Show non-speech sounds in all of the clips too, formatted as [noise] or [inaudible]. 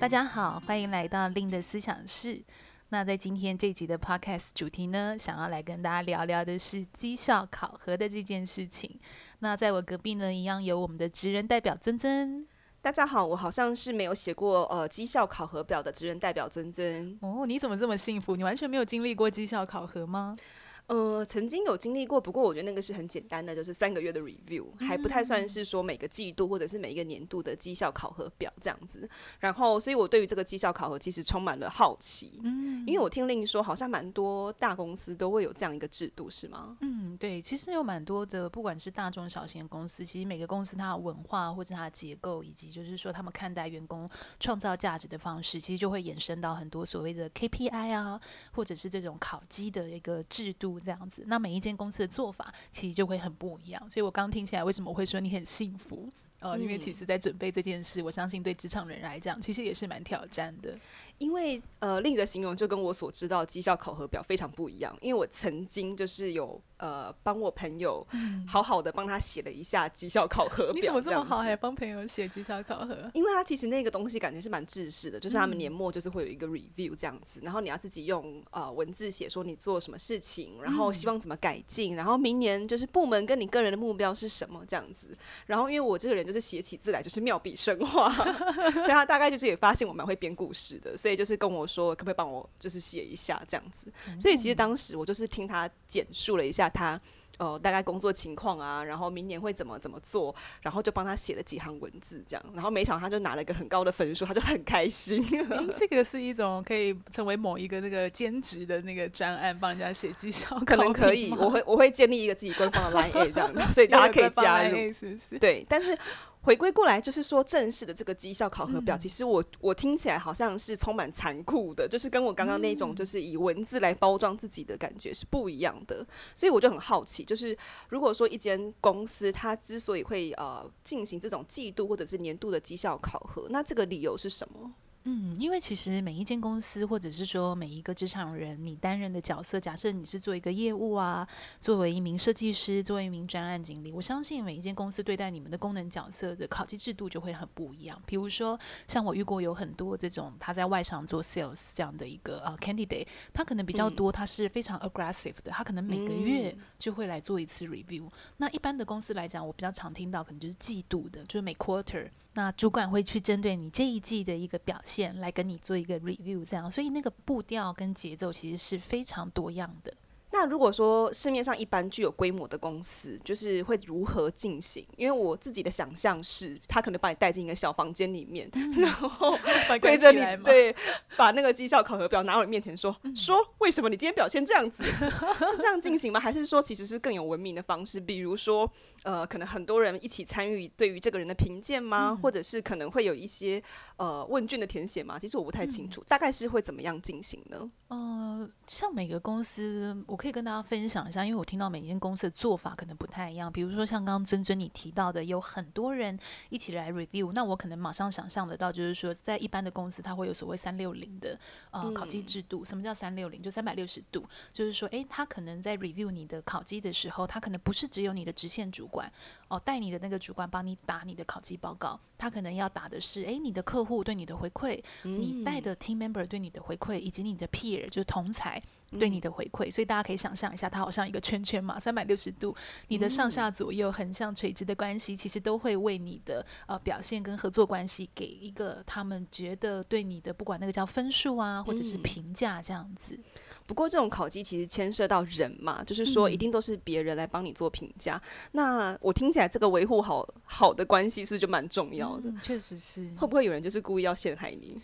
大家好，欢迎来到 Lynne 的思想室。那在今天这集的 Podcast 主题呢，想要来跟大家聊聊的是绩效考核的这件事情。那在我隔壁呢，一样有我们的职人代表尊尊。大家好，我好像是没有写过呃绩效考核表的职人代表尊尊。哦，你怎么这么幸福？你完全没有经历过绩效考核吗？呃，曾经有经历过，不过我觉得那个是很简单的，就是三个月的 review，还不太算是说每个季度或者是每一个年度的绩效考核表这样子。然后，所以我对于这个绩效考核其实充满了好奇。嗯，因为我听 Lynne 说，好像蛮多大公司都会有这样一个制度，是吗？嗯，对，其实有蛮多的，不管是大中小型公司，其实每个公司它的文化或者它的结构，以及就是说他们看待员工创造价值的方式，其实就会衍生到很多所谓的 KPI 啊，或者是这种考绩的一个制度。这样子，那每一间公司的做法其实就会很不一样，所以我刚刚听起来，为什么我会说你很幸福？呃，因为其实，在准备这件事，我相信对职场人来讲，其实也是蛮挑战的。因为呃，另一个形容就跟我所知道绩效考核表非常不一样。因为我曾经就是有呃帮我朋友好好的帮他写了一下绩效考核表，你怎么这么好，还帮朋友写绩效考核？因为他其实那个东西感觉是蛮制式的，就是他们年末就是会有一个 review 这样子，然后你要自己用呃文字写说你做什么事情，然后希望怎么改进，然后明年就是部门跟你个人的目标是什么这样子。然后因为我这个人就是写起字来就是妙笔生花，[laughs] 所以他大概就是也发现我蛮会编故事的，所以。就是跟我说，可不可以帮我就是写一下这样子？所以其实当时我就是听他简述了一下他呃大概工作情况啊，然后明年会怎么怎么做，然后就帮他写了几行文字这样，然后没想到他就拿了一个很高的分数，他就很开心。[laughs] 欸，这个是一种可以成为某一个那个兼职的那个专案，帮人家写绩效，可能可以。我会我会建立一个自己官方的 Line A 这样子，所以大家可以加入，是不是？对，但是。回归过来就是说，正式的这个绩效考核表，其实我我听起来好像是充满残酷的，就是跟我刚刚那种就是以文字来包装自己的感觉是不一样的。所以我就很好奇，就是如果说一间公司它之所以会呃进行这种季度或者是年度的绩效考核，那这个理由是什么？嗯，因为其实每一间公司，或者是说每一个职场人，你担任的角色，假设你是做一个业务啊，作为一名设计师，作为一名专案经理，我相信每一间公司对待你们的功能角色的考绩制度就会很不一样。比如说，像我遇过有很多这种他在外场做 sales 这样的一个呃 candidate，他可能比较多，他是非常 aggressive 的，他可能每个月就会来做一次 review。那一般的公司来讲，我比较常听到可能就是季度的，就是每 quarter。那主管会去针对你这一季的一个表现来跟你做一个 review，这样，所以那个步调跟节奏其实是非常多样的。那如果说市面上一般具有规模的公司，就是会如何进行？因为我自己的想象是，他可能把你带进一个小房间里面，嗯、然后 [laughs] 对着你，对，把那个绩效考核表拿到你面前说，说、嗯、说为什么你今天表现这样子？[laughs] 是这样进行吗？还是说其实是更有文明的方式？比如说，呃，可能很多人一起参与对于这个人的评鉴吗？嗯、或者是可能会有一些呃问卷的填写吗？其实我不太清楚，嗯、大概是会怎么样进行呢？呃，像每个公司，我可以跟大家分享一下，因为我听到每间公司的做法可能不太一样。比如说像刚刚尊尊你提到的，有很多人一起来 review，那我可能马上想象得到，就是说在一般的公司，它会有所谓三六零的呃考绩制度。什么叫三六零？就三百六十度，就是说，诶，他可能在 review 你的考绩的时候，他可能不是只有你的直线主管哦，带你的那个主管帮你打你的考绩报告，他可能要打的是，诶，你的客户对你的回馈，你带的 team member 对你的回馈，以及你的 peer。就是同侪对你的回馈，嗯、所以大家可以想象一下，它好像一个圈圈嘛，三百六十度，你的上下左右横向垂直的关系，其实都会为你的呃表现跟合作关系给一个他们觉得对你的不管那个叫分数啊，或者是评价这样子。嗯、不过这种考绩其实牵涉到人嘛，就是说一定都是别人来帮你做评价。嗯、那我听起来这个维护好好的关系是不是就蛮重要的？确、嗯、实是。会不会有人就是故意要陷害你？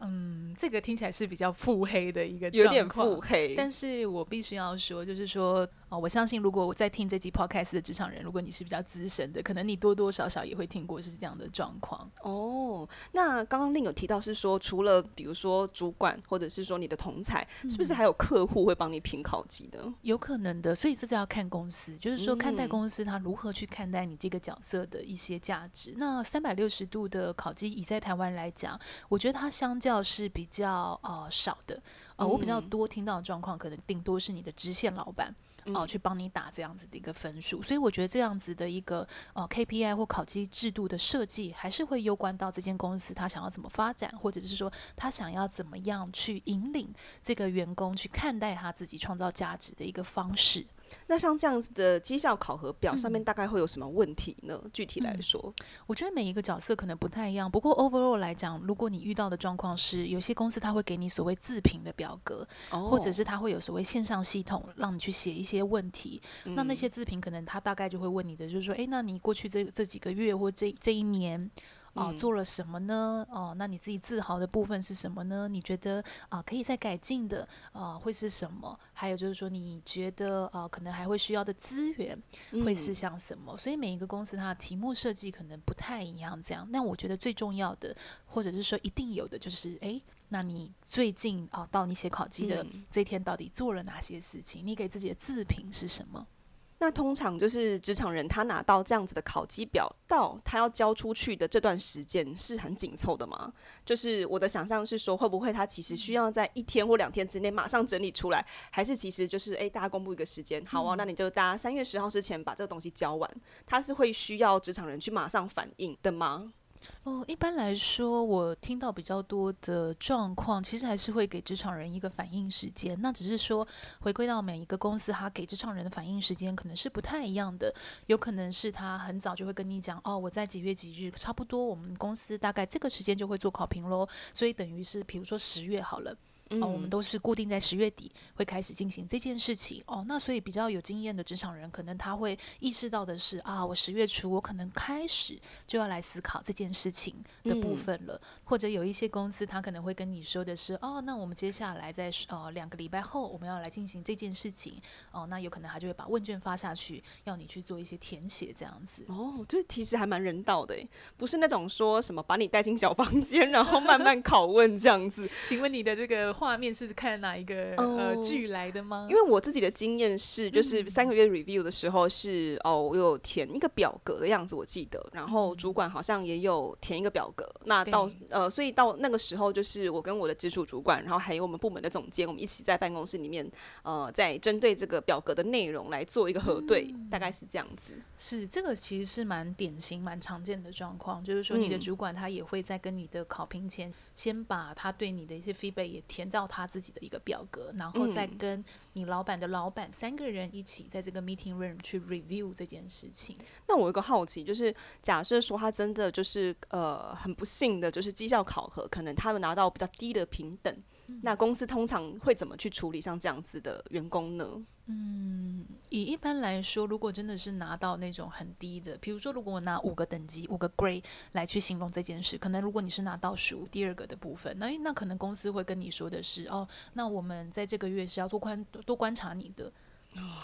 嗯，这个听起来是比较腹黑的一个状况，有点腹黑。但是我必须要说，就是说。哦，我相信如果我在听这集 podcast 的职场人，如果你是比较资深的，可能你多多少少也会听过是这样的状况。哦，那刚刚 Lynne 有提到是说，除了比如说主管或者是说你的同才，嗯、是不是还有客户会帮你评考级的？有可能的，所以这就要看公司，就是说看待公司他如何去看待你这个角色的一些价值。嗯、那三百六十度的考绩，以在台湾来讲，我觉得它相较是比较呃少的。呃，我比较多听到的状况，可能顶多是你的直线老板。哦、呃，去帮你打这样子的一个分数。所以我觉得这样子的一个呃 KPI 或考绩制度的设计，还是会攸关到这间公司他想要怎么发展，或者是说他想要怎么样去引领这个员工去看待他自己创造价值的一个方式。那像这样子的绩效考核表上面大概会有什么问题呢？嗯、具体来说、嗯，我觉得每一个角色可能不太一样。不过 overall 来讲，如果你遇到的状况是有些公司他会给你所谓自评的表格，哦、或者是他会有所谓线上系统让你去写一些问题。嗯、那那些自评可能他大概就会问你的就是说，诶，那你过去这这几个月或这这一年。哦，做了什么呢？哦，那你自己自豪的部分是什么呢？你觉得啊，可以再改进的啊，会是什么？还有就是说，你觉得啊，可能还会需要的资源会是像什么？嗯、所以每一个公司它的题目设计可能不太一样，这样。那我觉得最重要的，或者是说一定有的，就是诶，那你最近啊，到你写考绩的这一天，到底做了哪些事情？你给自己的自评是什么？那通常就是职场人，他拿到这样子的考绩表，到他要交出去的这段时间是很紧凑的吗？就是我的想象是说，会不会他其实需要在一天或两天之内马上整理出来，还是其实就是诶、欸，大家公布一个时间，好啊，那你就大家三月十号之前把这个东西交完，他是会需要职场人去马上反应的吗？哦，一般来说，我听到比较多的状况，其实还是会给职场人一个反应时间。那只是说，回归到每一个公司，他给职场人的反应时间可能是不太一样的。有可能是他很早就会跟你讲，哦，我在几月几日，差不多我们公司大概这个时间就会做考评喽。所以等于是，比如说十月好了。哦，我们都是固定在十月底会开始进行这件事情哦。那所以比较有经验的职场人，可能他会意识到的是啊，我十月初我可能开始就要来思考这件事情的部分了。嗯、或者有一些公司，他可能会跟你说的是，哦，那我们接下来在呃两个礼拜后，我们要来进行这件事情哦。那有可能他就会把问卷发下去，要你去做一些填写这样子。哦，这其实还蛮人道的，不是那种说什么把你带进小房间，然后慢慢拷问这样子。请问你的这个。画面是看哪一个、oh, 呃剧来的吗？因为我自己的经验是，就是三个月 review 的时候是、嗯、哦，我有填一个表格的样子，我记得，然后主管好像也有填一个表格。嗯、那到呃，所以到那个时候，就是我跟我的直属主管，然后还有我们部门的总监，我们一起在办公室里面，呃，在针对这个表格的内容来做一个核对，嗯、大概是这样子。是这个其实是蛮典型、蛮常见的状况，就是说你的主管他也会在跟你的考评前，先把他对你的一些 feedback 也填。到他自己的一个表格，然后再跟你老板的老板三个人一起在这个 meeting room 去 review 这件事情。那我有个好奇，就是假设说他真的就是呃很不幸的，就是绩效考核，可能他们拿到比较低的平等。那公司通常会怎么去处理像这样子的员工呢？嗯，以一般来说，如果真的是拿到那种很低的，比如说，如果我拿五个等级、五个 grade 来去形容这件事，可能如果你是拿倒数第二个的部分，那那可能公司会跟你说的是，哦，那我们在这个月是要多观多观察你的，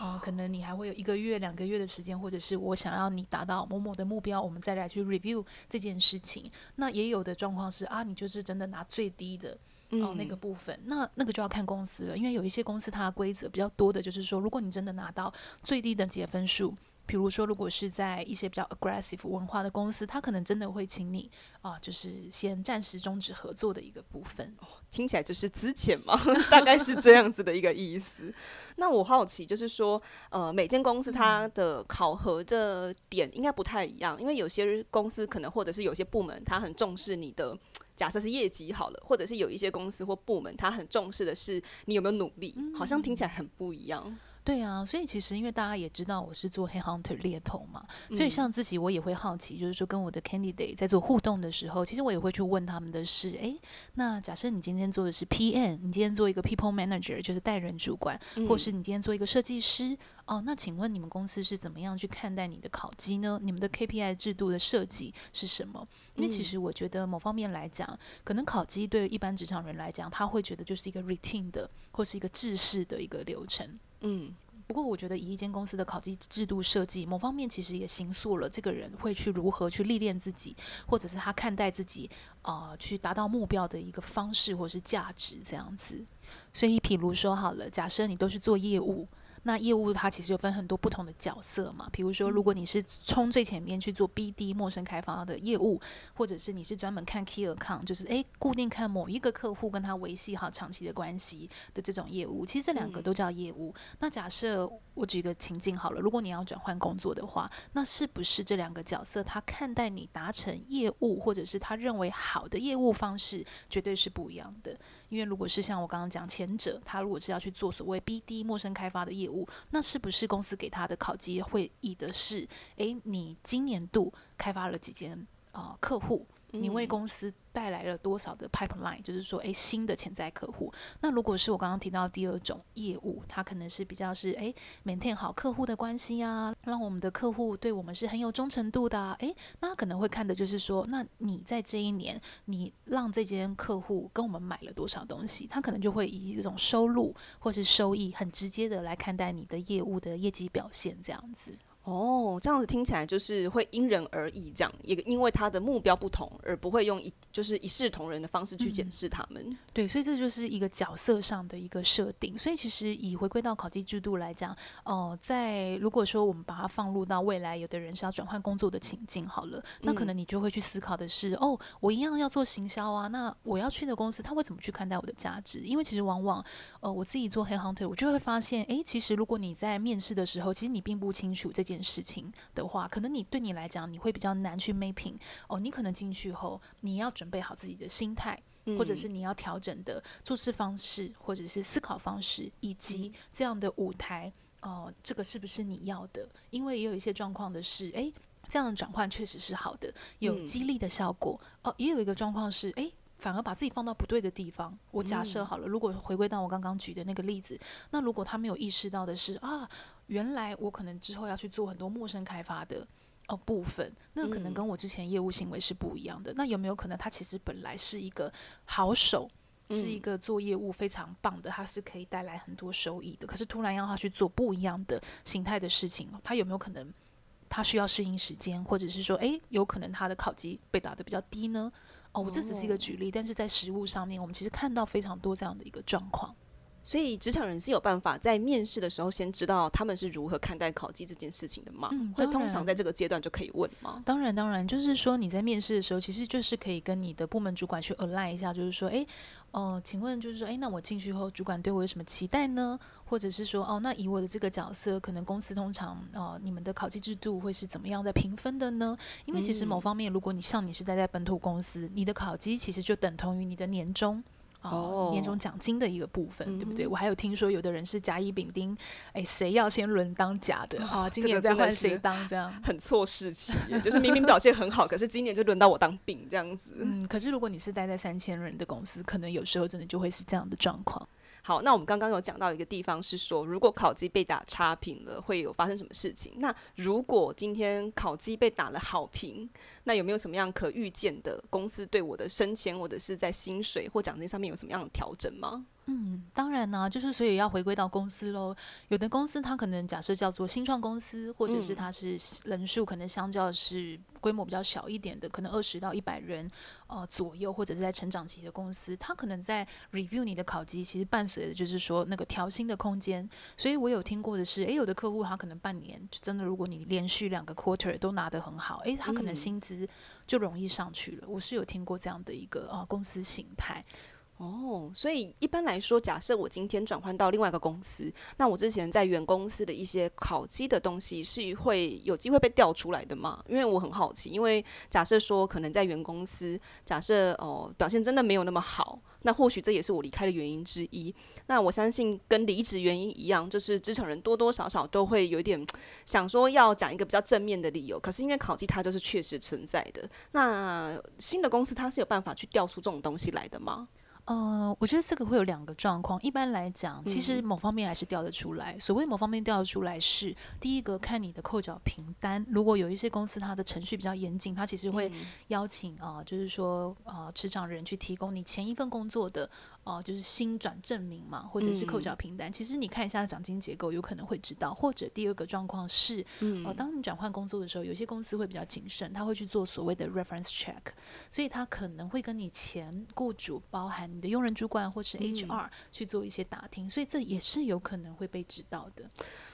哦，可能你还会有一个月、两个月的时间，或者是我想要你达到某某的目标，我们再来去 review 这件事情。那也有的状况是啊，你就是真的拿最低的。哦，那个部分，那那个就要看公司了，因为有一些公司它的规则比较多的，就是说，如果你真的拿到最低等级的分数，比如说，如果是在一些比较 aggressive 文化的公司，它可能真的会请你啊，就是先暂时终止合作的一个部分。哦，听起来就是资遣嘛，[laughs] 大概是这样子的一个意思。那我好奇，就是说，呃，每间公司它的考核的点应该不太一样，因为有些公司可能或者是有些部门，它很重视你的。假设是业绩好了，或者是有一些公司或部门，他很重视的是你有没有努力，嗯、好像听起来很不一样。对啊，所以其实因为大家也知道我是做 headhunter 猎头嘛，所以像自己我也会好奇，就是说跟我的 candidate 在做互动的时候，其实我也会去问他们的是，诶，那假设你今天做的是 PM，你今天做一个 people manager，就是带人主管，或是你今天做一个设计师。哦，那请问你们公司是怎么样去看待你的考绩呢？你们的 KPI 制度的设计是什么？因为其实我觉得某方面来讲，可能考绩对于一般职场人来讲，他会觉得就是一个 routine 的或是一个制式的一个流程。嗯，不过我觉得以一间公司的考绩制度设计，某方面其实也形塑了这个人会去如何去历练自己，或者是他看待自己啊、呃，去达到目标的一个方式或是价值这样子。所以，譬如说好了，假设你都是做业务。那业务它其实有分很多不同的角色嘛，比如说，如果你是冲最前面去做 BD 陌生开发的业务，或者是你是专门看 Key Account，就是诶固定看某一个客户跟他维系好长期的关系的这种业务，其实这两个都叫业务。那假设我举个情境好了，如果你要转换工作的话，那是不是这两个角色他看待你达成业务，或者是他认为好的业务方式，绝对是不一样的？因为如果是像我刚刚讲前者，他如果是要去做所谓 BD 陌生开发的业务，那是不是公司给他的考级会议的是，诶，你今年度开发了几间啊、客户？你为公司带来了多少的 pipeline？就是说，诶，新的潜在客户。那如果是我刚刚提到第二种业务，它可能是比较是诶，maintain 好客户的关系啊，让我们的客户对我们是很有忠诚度的啊。诶，那他可能会看的就是说，那你在这一年，你让这间客户跟我们买了多少东西？他可能就会以这种收入或是收益很直接的来看待你的业务的业绩表现，这样子。哦，这样子听起来就是会因人而异，这样也因为他的目标不同，而不会用一就是一视同仁的方式去检视他们。嗯。对，所以这就是一个角色上的一个设定。所以其实以回归到考绩制度来讲，哦、呃，在如果说我们把它放入到未来，有的人是要转换工作的情境，好了，那可能你就会去思考的是，嗯、哦，我一样要做行销啊，那我要去的公司他会怎么去看待我的价值？因为其实往往，呃，我自己做 headhunter，我就会发现，诶，其实如果你在面试的时候，其实你并不清楚这件事情的话，可能你对你来讲，你会比较难去 mapping 哦。你可能进去后，你要准备好自己的心态，或者是你要调整的做事方式，或者是思考方式，以及这样的舞台哦、呃，这个是不是你要的？因为也有一些状况的是，诶，这样的转换确实是好的，有激励的效果哦。也有一个状况是，诶，反而把自己放到不对的地方。我假设好了，如果回归到我刚刚举的那个例子，那如果他没有意识到的是啊。原来我可能之后要去做很多陌生开发的哦部分，那个可能跟我之前业务行为是不一样的。嗯、那有没有可能他其实本来是一个好手，嗯、是一个做业务非常棒的，他是可以带来很多收益的。可是突然让他去做不一样的形态的事情，他有没有可能他需要适应时间，或者是说，诶，有可能他的考级被打得比较低呢？哦，我这只是一个举例，但是在实物上面，我们其实看到非常多这样的一个状况。所以，职场人是有办法在面试的时候先知道他们是如何看待考绩这件事情的吗？嗯，那通常在这个阶段就可以问吗？当然，当然，就是说你在面试的时候，其实就是可以跟你的部门主管去 align 一下，就是说，诶，哦，请问，就是说，诶，那我进去后，主管对我有什么期待呢？或者是说，哦，那以我的这个角色，可能公司通常，哦，你们的考绩制度会是怎么样在评分的呢？因为其实某方面，如果你像你是待在本土公司，你的考绩其实就等同于你的年终。哦，年终奖金的一个部分，嗯、对不对？我还有听说有的人是甲乙丙丁，哎，谁要先轮当甲的啊？今年再换谁当这样？很错事情，就是明明表现很好，可是今年就轮到我当丙这样子。嗯，可是如果你是待在三千人的公司，可能有时候真的就会是这样的状况。好，那我们刚刚有讲到一个地方是说，如果考绩被打差评了，会有发生什么事情？那如果今天考绩被打了好评，那有没有什么样可预见的公司对我的升迁或者是在薪水或奖金上面有什么样的调整吗？嗯，当然呢、啊，就是所以要回归到公司喽。有的公司它可能假设叫做新创公司，或者是它是人数可能相较是规模比较小一点的，可能二十到一百人呃左右，或者是在成长期的公司，它可能在 review 你的考级，其实伴随的就是说那个调薪的空间。所以我有听过的是，诶，有的客户他可能半年就真的，如果你连续两个 quarter 都拿得很好，诶，他可能薪资就容易上去了。我是有听过这样的一个啊、呃、公司形态。哦，所以一般来说，假设我今天转换到另外一个公司，那我之前在原公司的一些考绩的东西是会有机会被调出来的吗？因为我很好奇，因为假设说可能在原公司，假设哦、表现真的没有那么好，那或许这也是我离开的原因之一。那我相信跟离职原因一样，就是职场人多多少少都会有点想说要讲一个比较正面的理由，可是因为考绩它就是确实存在的，那新的公司它是有办法去调出这种东西来的吗？呃，我觉得这个会有两个状况。一般来讲，其实某方面还是调得出来。嗯、所谓某方面调得出来是，第一个看你的扣缴凭单。如果有一些公司它的程序比较严谨，它其实会邀请啊、嗯呃，就是说啊，职、呃、场人去提供你前一份工作的啊、呃，就是薪转证明嘛，或者是扣缴凭单。嗯、其实你看一下奖金结构，有可能会知道。或者第二个状况是，嗯、呃，当你转换工作的时候，有些公司会比较谨慎，他会去做所谓的 reference check，所以他可能会跟你前雇主包含。你的用人主管或是 HR 去做一些打听，嗯、所以这也是有可能会被知道的。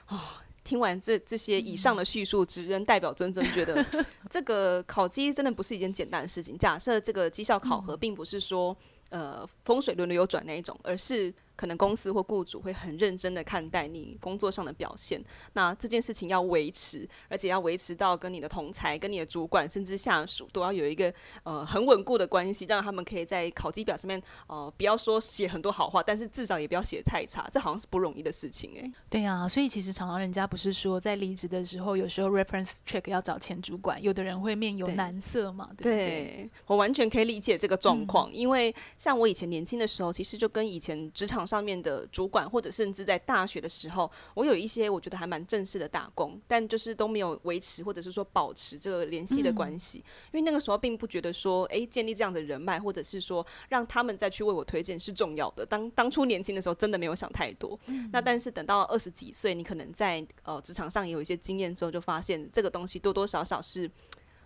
哦，听完这这些以上的叙述，只能代表尊尊觉得 [laughs] 这个考绩真的不是一件简单的事情。假设这个绩效考核并不是说呃风水轮流转那一种，而是。可能公司或雇主会很认真的看待你工作上的表现，那这件事情要维持，而且要维持到跟你的同才、跟你的主管甚至下属都要有一个呃很稳固的关系，让他们可以在考绩表上面呃不要说写很多好话，但是至少也不要写太差，这好像是不容易的事情诶、欸。对啊，所以其实常常人家不是说在离职的时候，有时候 reference check 要找前主管，有的人会面有难色嘛，对，我完全可以理解这个状况，嗯、因为像我以前年轻的时候，其实就跟以前职场。上面的主管，或者甚至在大学的时候，我有一些我觉得还蛮正式的打工，但就是都没有维持或者是说保持这个联系的关系，嗯、因为那个时候并不觉得说，哎、欸，建立这样的人脉，或者是说让他们再去为我推荐是重要的。当当初年轻的时候，真的没有想太多。嗯、那但是等到二十几岁，你可能在呃职场上也有一些经验之后，就发现这个东西多多少少是，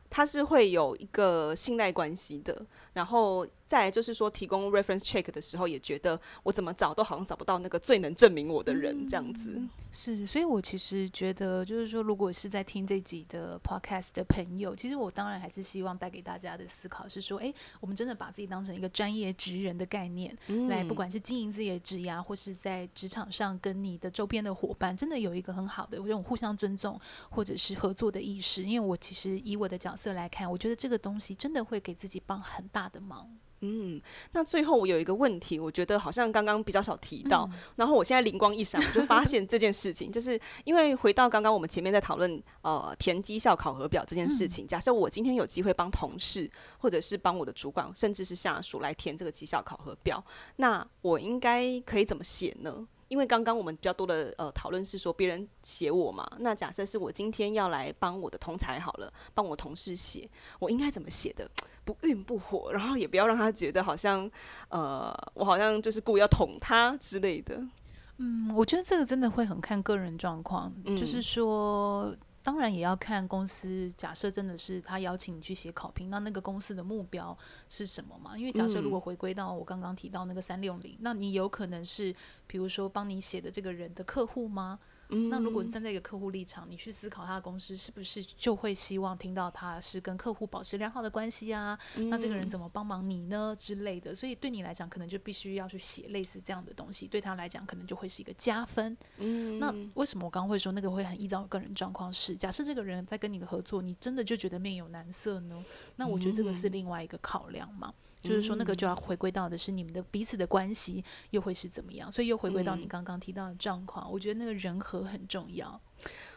它是会有一个信赖关系的，然后。再来就是说，提供 reference check 的时候，也觉得我怎么找都好像找不到那个最能证明我的人，这样子。嗯、是，所以我其实觉得，就是说，如果是在听这集的 podcast 的朋友，其实我当然还是希望带给大家的思考是说，哎，我们真的把自己当成一个专业职人的概念，嗯、来，不管是经营自己的职涯，或是在职场上跟你的周边的伙伴，真的有一个很好的这种互相尊重或者是合作的意识。因为我其实以我的角色来看，我觉得这个东西真的会给自己帮很大的忙。嗯，那最后我有一个问题，我觉得好像刚刚比较少提到，嗯、然后我现在灵光一闪，我就发现这件事情，[laughs] 就是因为回到刚刚我们前面在讨论呃填绩效考核表这件事情，嗯、假设我今天有机会帮同事或者是帮我的主管，甚至是下属来填这个绩效考核表，那我应该可以怎么写呢？因为刚刚我们比较多的呃讨论是说别人写我嘛，那假设是我今天要来帮我的同才好了，帮我同事写，我应该怎么写的？不愠不火，然后也不要让他觉得好像，呃，我好像就是故意要捅他之类的。嗯，我觉得这个真的会很看个人状况，嗯、就是说，当然也要看公司。假设真的是他邀请你去写考评，那那个公司的目标是什么嘛？因为假设如果回归到我刚刚提到那个三六零，那你有可能是，比如说帮你写的这个人的客户吗？那如果是站在一个客户立场，你去思考他的公司是不是就会希望听到他是跟客户保持良好的关系啊？嗯、那这个人怎么帮忙你呢之类的？所以对你来讲，可能就必须要去写类似这样的东西，对他来讲可能就会是一个加分。嗯，那为什么我刚刚会说那个会很依照个人状况？是假设这个人在跟你的合作，你真的就觉得面有难色呢？那我觉得这个是另外一个考量嘛。就是说，那个就要回归到的是你们的彼此的关系又会是怎么样？所以又回归到你刚刚提到的状况，我觉得那个人和很重要。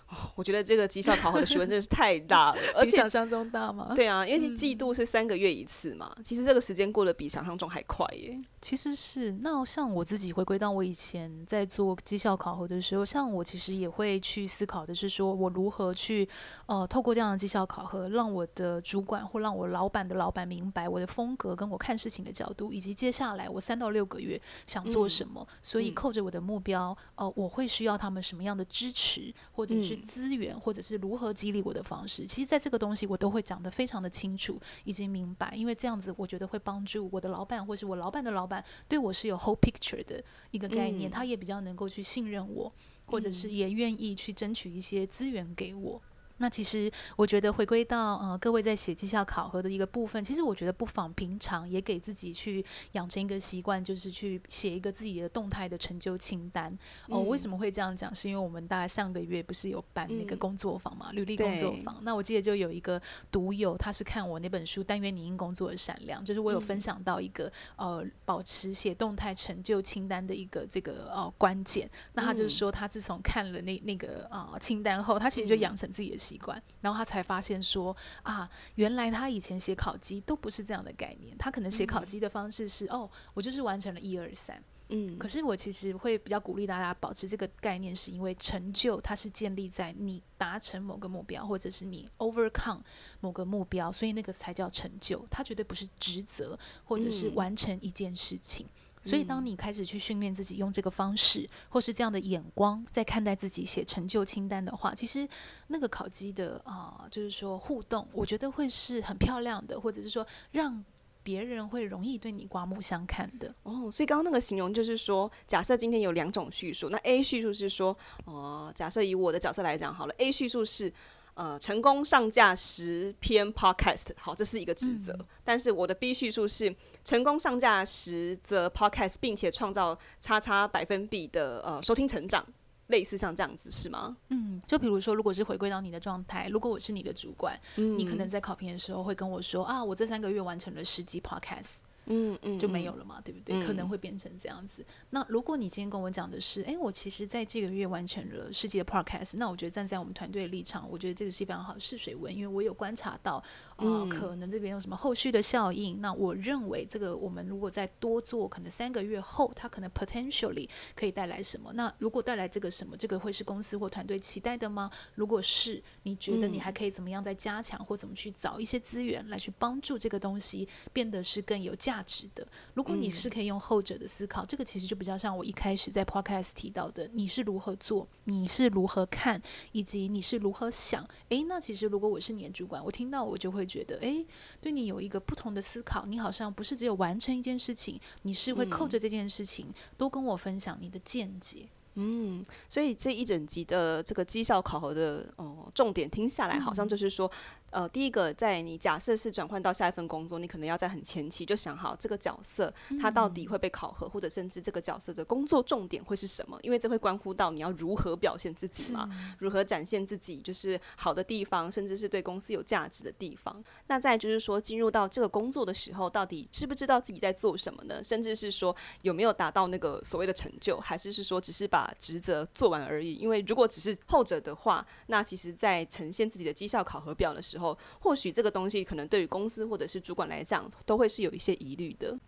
哦、我觉得这个绩效考核的学问真的是太大了，[laughs] 而且比想象中大吗？对啊，因为季度是三个月一次嘛，嗯、其实这个时间过得比想象中还快耶。其实是，那像我自己回归到我以前在做绩效考核的时候，像我其实也会去思考的是说，我如何去呃透过这样的绩效考核，让我的主管或让我老板的老板明白我的风格跟我看事情的角度，以及接下来我三到六个月想做什么，嗯、所以扣着我的目标，呃，我会需要他们什么样的支持，或者是。资源或者是如何激励我的方式，其实在这个东西我都会讲得非常的清楚以及明白，因为这样子我觉得会帮助我的老板或是我老板的老板对我是有 whole picture 的一个概念，嗯、他也比较能够去信任我，或者是也愿意去争取一些资源给我。那其实我觉得回归到呃各位在写绩效考核的一个部分，其实我觉得不妨平常也给自己去养成一个习惯，就是去写一个自己的动态的成就清单。哦，为什么会这样讲？是因为我们大概上个月不是有办那个工作坊嘛，嗯、履历工作坊。那我记得就有一个读友，他是看我那本书《但愿你因工作而闪亮》，就是我有分享到一个、嗯、呃保持写动态成就清单的一个这个呃关键。那他就是说，他自从看了那那个啊、呃、清单后，他其实就养成自己的。习惯，然后他才发现说啊，原来他以前写考绩都不是这样的概念。他可能写考绩的方式是、嗯、哦，我就是完成了一二三。嗯，可是我其实会比较鼓励大家保持这个概念，是因为成就它是建立在你达成某个目标，或者是你 overcome 某个目标，所以那个才叫成就。它绝对不是职责，或者是完成一件事情。嗯所以，当你开始去训练自己用这个方式，或是这样的眼光，在看待自己写成就清单的话，其实那个考绩的啊、呃，就是说互动，我觉得会是很漂亮的，或者是说让别人会容易对你刮目相看的。哦，所以刚刚那个形容就是说，假设今天有两种叙述，那 A 叙述是说，哦、呃，假设以我的角色来讲好了，A 叙述是。呃，成功上架十篇 podcast，好，这是一个职责。嗯、但是我的 B 叙述是成功上架十则 podcast，并且创造叉叉百分比的呃收听成长，类似像这样子是吗？嗯，就比如说，如果是回归到你的状态，如果我是你的主管，嗯、你可能在考评的时候会跟我说啊，我这三个月完成了十集 podcast。嗯嗯，就没有了嘛，对不对？嗯、可能会变成这样子。那如果你今天跟我讲的是，哎，我其实在这个月完成了世界的 podcast，那我觉得站在我们团队的立场，我觉得这个是非常好的试水温，因为我有观察到，啊、呃，可能这边有什么后续的效应。那我认为这个我们如果再多做，可能三个月后，它可能 potentially 可以带来什么？那如果带来这个什么，这个会是公司或团队期待的吗？如果是，你觉得你还可以怎么样再加强，或怎么去找一些资源来去帮助这个东西变得是更有价价值的，如果你是可以用后者的思考，嗯、这个其实就比较像我一开始在 Podcast 提到的，你是如何做，你是如何看，以及你是如何想。诶，那其实如果我是你的主管，我听到我就会觉得，诶，对你有一个不同的思考，你好像不是只有完成一件事情，你是会扣着这件事情多跟我分享你的见解。嗯，所以这一整集的这个绩效考核的哦重点听下来，好像就是说。呃，第一个，在你假设是转换到下一份工作，你可能要在很前期就想好这个角色他到底会被考核，嗯、或者甚至这个角色的工作重点会是什么？因为这会关乎到你要如何表现自己嘛，如何展现自己就是好的地方，甚至是对公司有价值的地方。那再就是说，进入到这个工作的时候，到底知不知道自己在做什么呢？甚至是说有没有达到那个所谓的成就，还是是说只是把职责做完而已？因为如果只是后者的话，那其实在呈现自己的绩效考核表的时候。或许这个东西可能对于公司或者是主管来讲，都会是有一些疑虑的。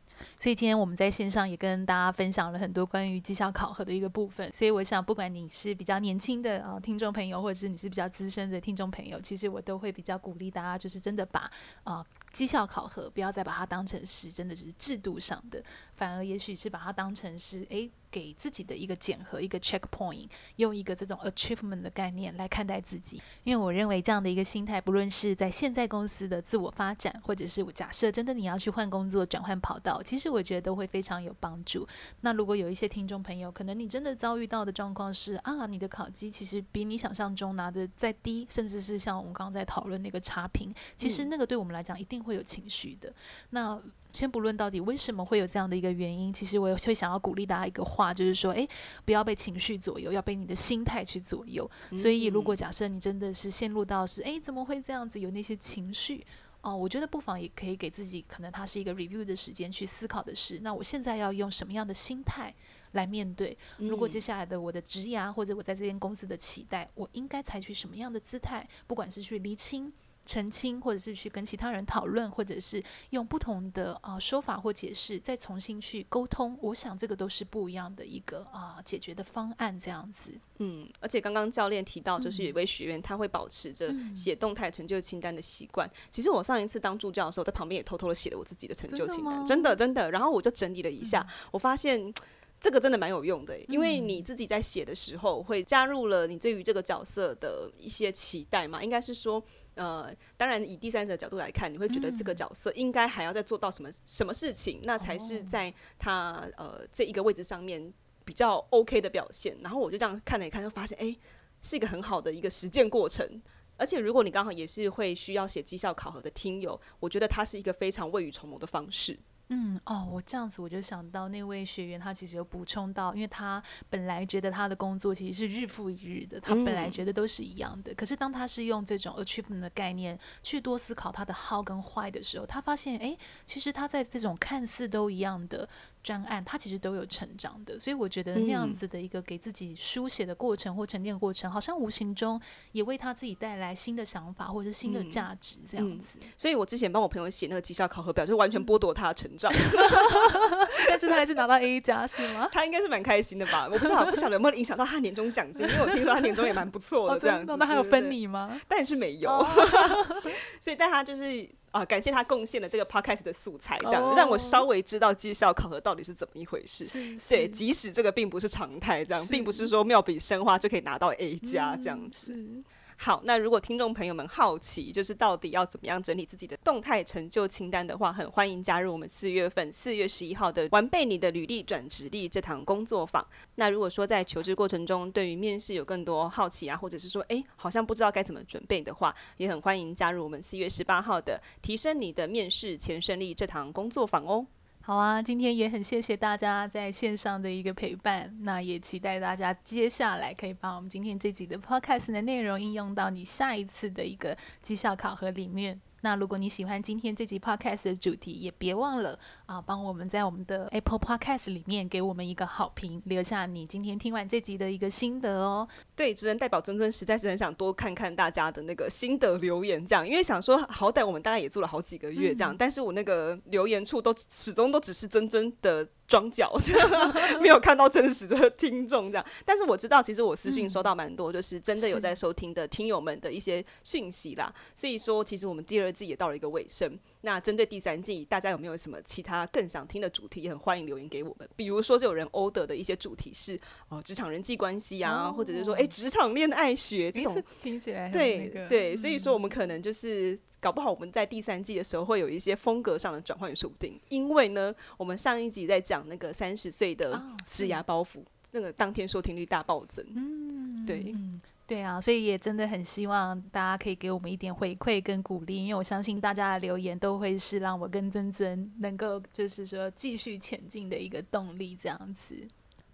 所以今天我们在线上也跟大家分享了很多关于绩效考核的一个部分。所以我想，不管你是比较年轻的啊听众朋友，或者是你是比较资深的听众朋友，其实我都会比较鼓励大家，就是真的把啊绩效考核不要再把它当成是真的是制度上的，反而也许是把它当成是诶。给自己的一个检核，一个 checkpoint，用一个这种 achievement 的概念来看待自己，因为我认为这样的一个心态，不论是在现在公司的自我发展，或者是我假设真的你要去换工作、转换跑道，其实我觉得都会非常有帮助。那如果有一些听众朋友，可能你真的遭遇到的状况是啊，你的考绩其实比你想象中拿的再低，甚至是像我们刚刚在讨论那个差评，其实那个对我们来讲一定会有情绪的。那先不论到底为什么会有这样的一个原因，其实我也会想要鼓励大家一个话，就是说，诶，不要被情绪左右，要被你的心态去左右。所以，如果假设你真的是陷入到是，诶，怎么会这样子，有那些情绪哦，我觉得不妨也可以给自己，可能它是一个 review 的时间，去思考的事，那我现在要用什么样的心态来面对？如果接下来的我的职涯或者我在这间公司的期待，我应该采取什么样的姿态？不管是去厘清。澄清，或者是去跟其他人讨论，或者是用不同的啊、呃、说法或解释，再重新去沟通。我想这个都是不一样的一个啊、呃、解决的方案，这样子。嗯，而且刚刚教练提到，就是有一位学员他会保持着写动态成就清单的习惯。嗯、其实我上一次当助教的时候，在旁边也偷偷的写了我自己的成就清单，真的真的。然后我就整理了一下，嗯、我发现这个真的蛮有用的，因为你自己在写的时候，会加入了你对于这个角色的一些期待嘛，应该是说。呃，当然，以第三者的角度来看，你会觉得这个角色应该还要再做到什么什么事情，嗯、那才是在他呃这一个位置上面比较 OK 的表现。然后我就这样看了一看，就发现，哎，是一个很好的一个实践过程。而且，如果你刚好也是会需要写绩效考核的听友，我觉得它是一个非常未雨绸缪的方式。嗯哦，我这样子我就想到那位学员，他其实有补充到，因为他本来觉得他的工作其实是日复一日的，他本来觉得都是一样的。嗯、可是当他是用这种 achievement 的概念去多思考他的 how 跟 why 的时候，他发现，哎，其实他在这种看似都一样的专案，他其实都有成长的。所以我觉得那样子的一个给自己书写的过程或沉淀过程，好像无形中也为他自己带来新的想法或者是新的价值这样子。所以我之前帮我朋友写那个绩效考核表，就完全剥夺他的成长。[laughs] 但是他还是拿到 A 加是吗？[laughs] 他应该是蛮开心的吧？我不知道，不晓得有没有影响到他年终奖金，因为我听说他年终也蛮不错的这样子。那还有分你吗？但是没有，[laughs] 所以但他就是啊，感谢他贡献了这个 podcast 的素材，这样让我稍微知道绩效考核到底是怎么一回事。对，即使这个并不是常态，这样并不是说妙笔生花就可以拿到 A 加这样子。好，那如果听众朋友们好奇，就是到底要怎么样整理自己的动态成就清单的话，很欢迎加入我们四月份四月十一号的“完备你的履历转职力”这堂工作坊。那如果说在求职过程中，对于面试有更多好奇啊，或者是说，哎，好像不知道该怎么准备的话，也很欢迎加入我们四月十八号的“提升你的面试前胜利”这堂工作坊哦。好啊，今天也很谢谢大家在线上的一个陪伴，那也期待大家接下来可以把我们今天这集的 podcast 的内容应用到你下一次的一个绩效考核里面。那如果你喜欢今天这集 podcast 的主题，也别忘了啊，帮我们在我们的 Apple Podcast 里面给我们一个好评，留下你今天听完这集的一个心得哦。对，只能代表尊尊实在是很想多看看大家的那个心得留言，这样，因为想说好歹我们大概也做了好几个月这样，嗯、但是我那个留言处都始终都只是尊尊的。装脚，[laughs] 没有看到真实的听众这样，但是我知道，其实我私讯收到蛮多，就是真的有在收听的听友们的一些讯息啦。所以说，其实我们第二季也到了一个尾声。那针对第三季，大家有没有什么其他更想听的主题，也很欢迎留言给我们。比如说，就有人 order 的一些主题是哦，职场人际关系啊，或者是说，哎，职场恋爱学这种，听起来对对。所以说，我们可能就是。搞不好我们在第三季的时候会有一些风格上的转换，也说不定。因为呢，我们上一集在讲那个三十岁的职涯包袱，哦、那个当天收听率大暴增。嗯，对，对啊，所以也真的很希望大家可以给我们一点回馈跟鼓励，因为我相信大家的留言都会是让我跟尊尊能够就是说继续前进的一个动力，这样子。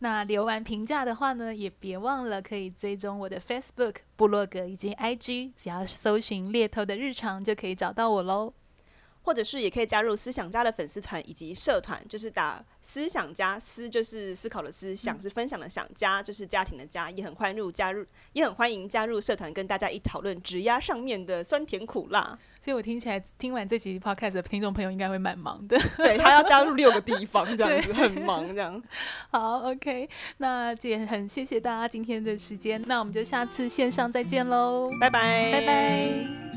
那留完评价的话呢，也别忘了可以追踪我的 Facebook、部落格以及 IG，只要搜寻猎头的日常就可以找到我喽。或者是也可以加入思想家的粉丝团以及社团，就是打思想家，思就是思考的思，想是分享的想，家就是家庭的家，也很欢入加入，也很欢迎加入社团，跟大家一讨论职压上面的酸甜苦辣。所以我听起来，听完这集 podcast 的听众朋友应该会蛮忙的，对，他要加入六个地方这样子，很忙这样。[laughs] 好，OK，那也很谢谢大家今天的时间，那我们就下次线上再见喽，拜拜，拜拜。